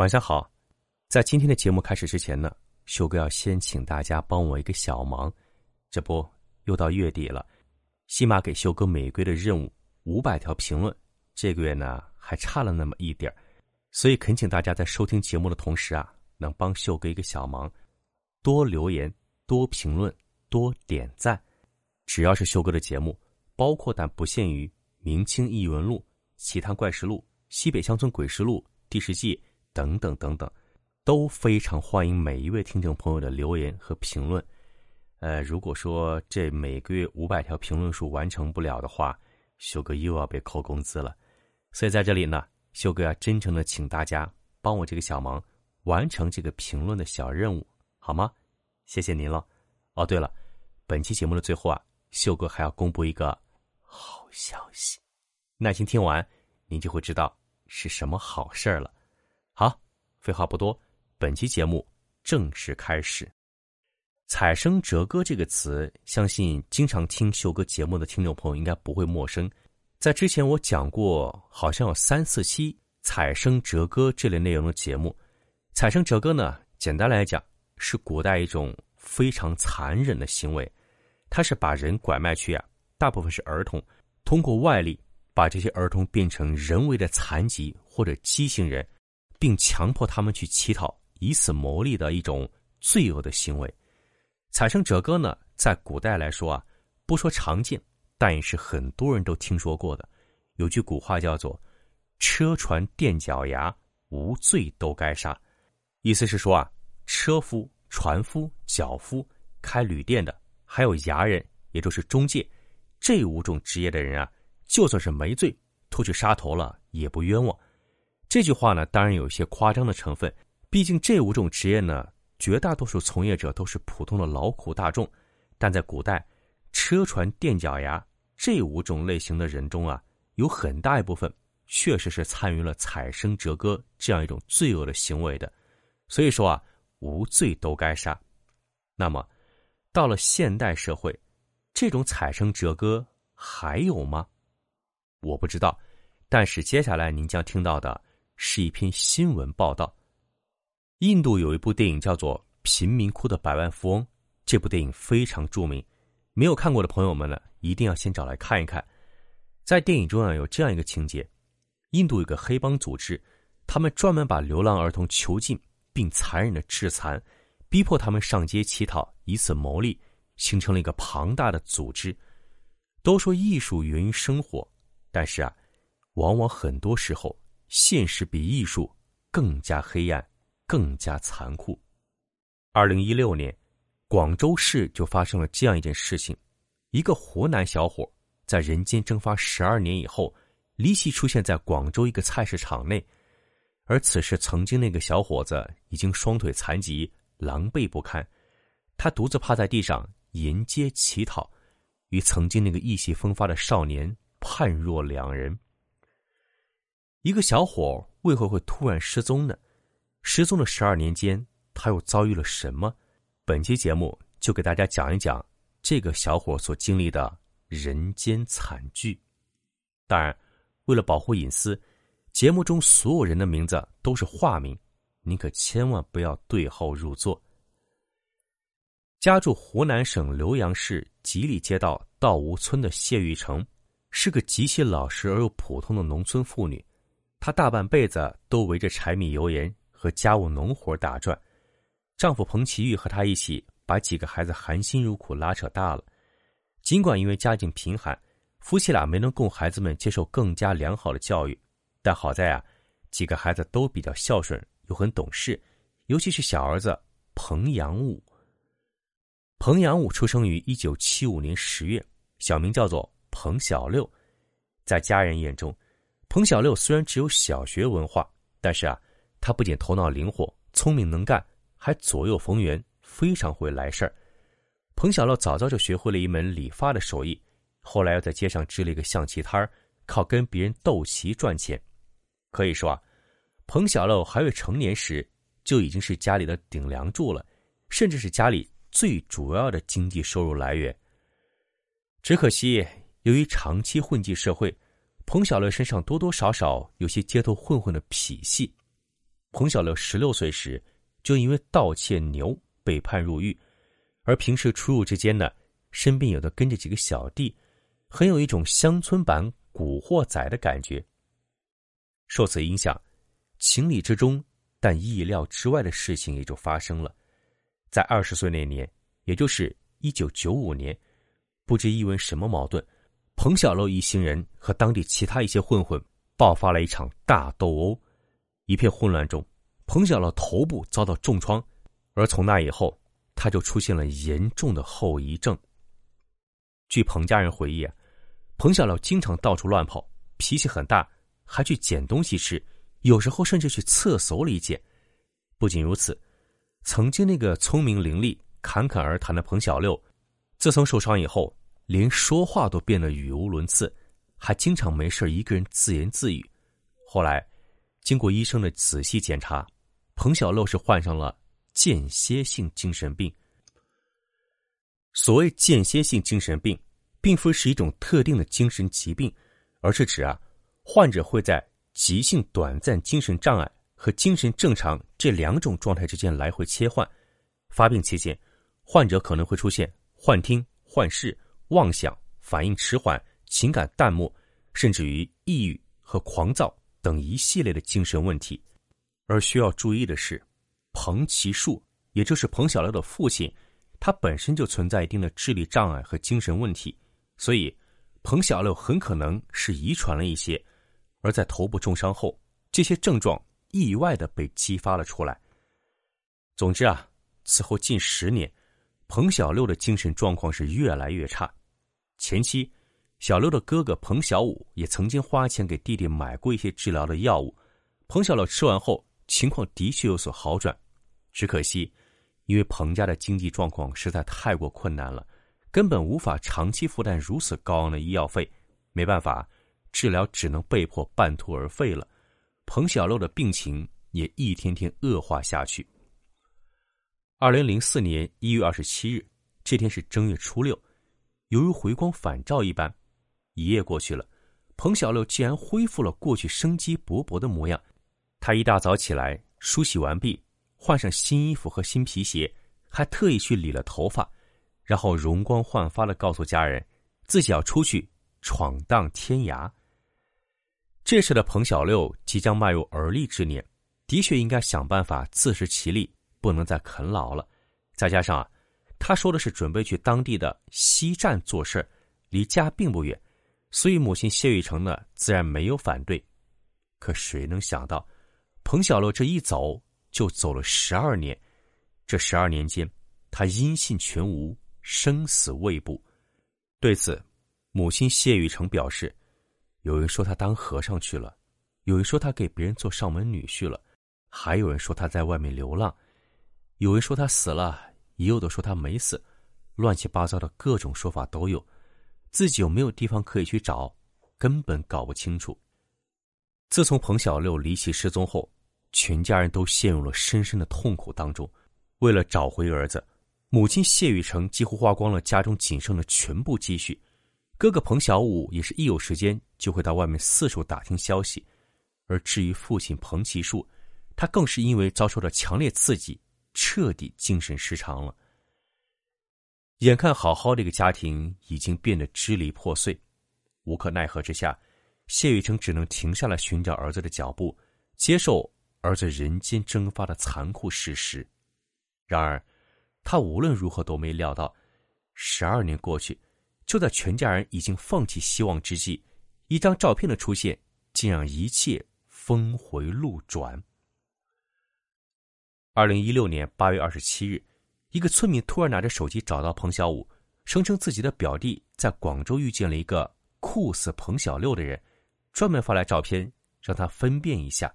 晚上好，在今天的节目开始之前呢，修哥要先请大家帮我一个小忙。这不，又到月底了，西马给修哥每个月的任务五百条评论，这个月呢还差了那么一点所以恳请大家在收听节目的同时啊，能帮修哥一个小忙，多留言、多评论、多点赞。只要是修哥的节目，包括但不限于《明清异闻录》《奇谈怪事录》《西北乡村鬼事录》第十季。等等等等，都非常欢迎每一位听众朋友的留言和评论。呃，如果说这每个月五百条评论数完成不了的话，修哥又要被扣工资了。所以在这里呢，修哥要真诚的请大家帮我这个小忙，完成这个评论的小任务，好吗？谢谢您了。哦，对了，本期节目的最后啊，秀哥还要公布一个好消息，耐心听完，您就会知道是什么好事儿了。废话不多，本期节目正式开始。彩生折歌这个词，相信经常听秀哥节目的听众朋友应该不会陌生。在之前我讲过，好像有三四期彩生折歌这类内容的节目。彩生折歌呢，简单来讲是古代一种非常残忍的行为，它是把人拐卖去啊，大部分是儿童，通过外力把这些儿童变成人为的残疾或者畸形人。并强迫他们去乞讨，以此牟利的一种罪恶的行为。采生者歌呢，在古代来说啊，不说常见，但也是很多人都听说过的。有句古话叫做“车船垫脚牙，无罪都该杀”，意思是说啊，车夫、船夫、脚夫、开旅店的，还有牙人，也就是中介，这五种职业的人啊，就算是没罪，拖去杀头了也不冤枉。这句话呢，当然有一些夸张的成分。毕竟这五种职业呢，绝大多数从业者都是普通的劳苦大众。但在古代，车船垫脚牙这五种类型的人中啊，有很大一部分确实是参与了采生折割这样一种罪恶的行为的。所以说啊，无罪都该杀。那么，到了现代社会，这种采生折割还有吗？我不知道。但是接下来您将听到的。是一篇新闻报道。印度有一部电影叫做《贫民窟的百万富翁》，这部电影非常著名，没有看过的朋友们呢，一定要先找来看一看。在电影中啊，有这样一个情节：印度有个黑帮组织，他们专门把流浪儿童囚禁，并残忍的致残，逼迫他们上街乞讨，以此牟利，形成了一个庞大的组织。都说艺术源于生活，但是啊，往往很多时候。现实比艺术更加黑暗，更加残酷。二零一六年，广州市就发生了这样一件事情：一个湖南小伙在人间蒸发十二年以后，离奇出现在广州一个菜市场内。而此时，曾经那个小伙子已经双腿残疾，狼狈不堪。他独自趴在地上沿街乞讨，与曾经那个意气风发的少年判若两人。一个小伙为何会突然失踪呢？失踪的十二年间，他又遭遇了什么？本期节目就给大家讲一讲这个小伙所经历的人间惨剧。当然，为了保护隐私，节目中所有人的名字都是化名，您可千万不要对号入座。家住湖南省浏阳市吉里街道道吴村的谢玉成，是个极其老实而又普通的农村妇女。她大半辈子都围着柴米油盐和家务农活打转，丈夫彭奇玉和她一起把几个孩子含辛茹苦拉扯大了。尽管因为家境贫寒，夫妻俩没能供孩子们接受更加良好的教育，但好在啊，几个孩子都比较孝顺又很懂事，尤其是小儿子彭阳武。彭阳武出生于一九七五年十月，小名叫做彭小六，在家人眼中。彭小六虽然只有小学文化，但是啊，他不仅头脑灵活、聪明能干，还左右逢源，非常会来事儿。彭小六早早就学会了一门理发的手艺，后来又在街上支了一个象棋摊儿，靠跟别人斗棋赚钱。可以说啊，彭小六还未成年时就已经是家里的顶梁柱了，甚至是家里最主要的经济收入来源。只可惜，由于长期混迹社会。彭小乐身上多多少少有些街头混混的痞气。彭小乐十六岁时就因为盗窃牛被判入狱，而平时出入之间呢，身边有的跟着几个小弟，很有一种乡村版古惑仔的感觉。受此影响，情理之中但意料之外的事情也就发生了。在二十岁那年，也就是一九九五年，不知因为什么矛盾。彭小楼一行人和当地其他一些混混爆发了一场大斗殴，一片混乱中，彭小楼头部遭到重创，而从那以后，他就出现了严重的后遗症。据彭家人回忆啊，彭小楼经常到处乱跑，脾气很大，还去捡东西吃，有时候甚至去厕所里捡。不仅如此，曾经那个聪明伶俐、侃侃而谈的彭小六，自从受伤以后。连说话都变得语无伦次，还经常没事一个人自言自语。后来，经过医生的仔细检查，彭小六是患上了间歇性精神病。所谓间歇性精神病，并非是一种特定的精神疾病，而是指啊，患者会在急性短暂精神障碍和精神正常这两种状态之间来回切换。发病期间，患者可能会出现幻听、幻视。妄想、反应迟缓、情感淡漠，甚至于抑郁和狂躁等一系列的精神问题。而需要注意的是，彭其树，也就是彭小六的父亲，他本身就存在一定的智力障碍和精神问题，所以彭小六很可能是遗传了一些。而在头部重伤后，这些症状意外的被激发了出来。总之啊，此后近十年，彭小六的精神状况是越来越差。前期，小六的哥哥彭小五也曾经花钱给弟弟买过一些治疗的药物。彭小六吃完后，情况的确有所好转。只可惜，因为彭家的经济状况实在太过困难了，根本无法长期负担如此高昂的医药费。没办法，治疗只能被迫半途而废了。彭小六的病情也一天天恶化下去。二零零四年一月二十七日，这天是正月初六。犹如回光返照一般，一夜过去了，彭小六竟然恢复了过去生机勃勃的模样。他一大早起来，梳洗完毕，换上新衣服和新皮鞋，还特意去理了头发，然后容光焕发的告诉家人，自己要出去闯荡天涯。这时的彭小六即将迈入而立之年，的确应该想办法自食其力，不能再啃老了。再加上啊。他说的是准备去当地的西站做事离家并不远，所以母亲谢玉成呢自然没有反对。可谁能想到，彭小乐这一走就走了十二年，这十二年间，他音信全无，生死未卜。对此，母亲谢玉成表示：有人说他当和尚去了，有人说他给别人做上门女婿了，还有人说他在外面流浪，有人说他死了。也有的说他没死，乱七八糟的各种说法都有，自己又没有地方可以去找，根本搞不清楚。自从彭小六离奇失踪后，全家人都陷入了深深的痛苦当中。为了找回儿子，母亲谢雨成几乎花光了家中仅剩的全部积蓄，哥哥彭小五也是一有时间就会到外面四处打听消息。而至于父亲彭其树，他更是因为遭受了强烈刺激。彻底精神失常了。眼看好好的一个家庭已经变得支离破碎，无可奈何之下，谢雨成只能停下来寻找儿子的脚步，接受儿子人间蒸发的残酷事实。然而，他无论如何都没料到，十二年过去，就在全家人已经放弃希望之际，一张照片的出现，竟让一切峰回路转。二零一六年八月二十七日，一个村民突然拿着手机找到彭小五，声称自己的表弟在广州遇见了一个酷似彭小六的人，专门发来照片让他分辨一下。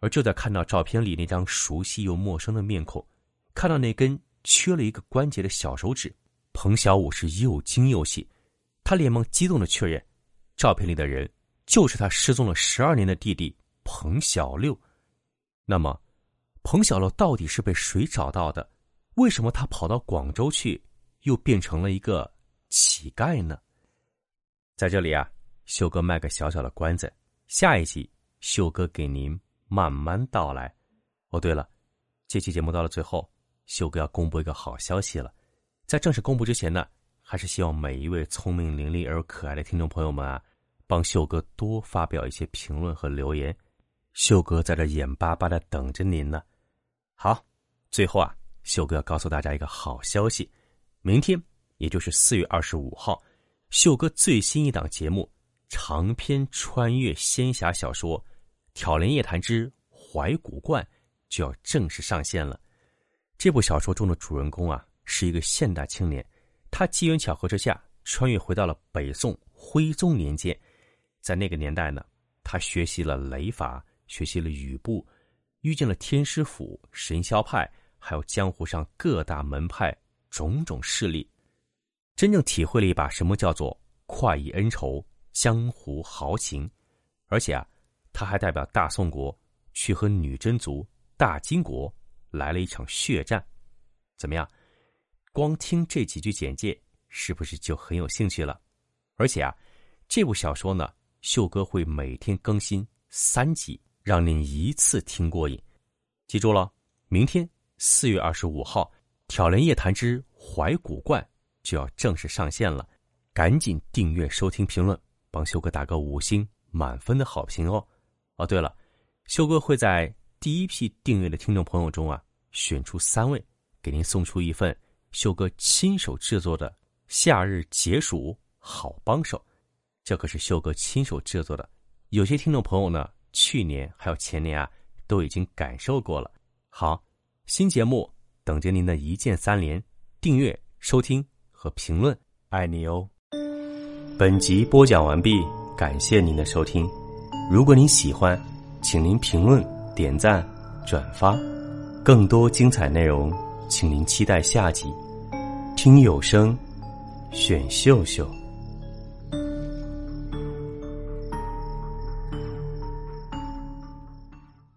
而就在看到照片里那张熟悉又陌生的面孔，看到那根缺了一个关节的小手指，彭小五是又惊又喜，他连忙激动的确认，照片里的人就是他失踪了十二年的弟弟彭小六。那么，彭小六到底是被谁找到的？为什么他跑到广州去，又变成了一个乞丐呢？在这里啊，秀哥卖个小小的关子，下一集秀哥给您慢慢道来。哦，对了，这期节目到了最后，秀哥要公布一个好消息了。在正式公布之前呢，还是希望每一位聪明伶俐而又可爱的听众朋友们啊，帮秀哥多发表一些评论和留言。秀哥在这眼巴巴的等着您呢。好，最后啊，秀哥要告诉大家一个好消息：明天，也就是四月二十五号。秀哥最新一档节目长篇穿越仙侠小说《挑帘夜谈之怀古观》就要正式上线了。这部小说中的主人公啊是一个现代青年，他机缘巧合之下穿越回到了北宋徽宗年间。在那个年代呢，他学习了雷法，学习了雨布，遇见了天师府、神霄派，还有江湖上各大门派种种势力。真正体会了一把什么叫做快意恩仇、江湖豪情，而且啊，他还代表大宋国去和女真族大金国来了一场血战，怎么样？光听这几句简介，是不是就很有兴趣了？而且啊，这部小说呢，秀哥会每天更新三集，让您一次听过瘾。记住了，明天四月二十五号，《挑帘夜谈之怀古怪》。就要正式上线了，赶紧订阅、收听、评论，帮修哥打个五星满分的好评哦！哦，对了，修哥会在第一批订阅的听众朋友中啊，选出三位，给您送出一份修哥亲手制作的夏日解暑好帮手。这可是修哥亲手制作的，有些听众朋友呢，去年还有前年啊，都已经感受过了。好，新节目等着您的一键三连，订阅、收听。和评论，爱你哦！本集播讲完毕，感谢您的收听。如果您喜欢，请您评论、点赞、转发。更多精彩内容，请您期待下集。听有声，选秀秀。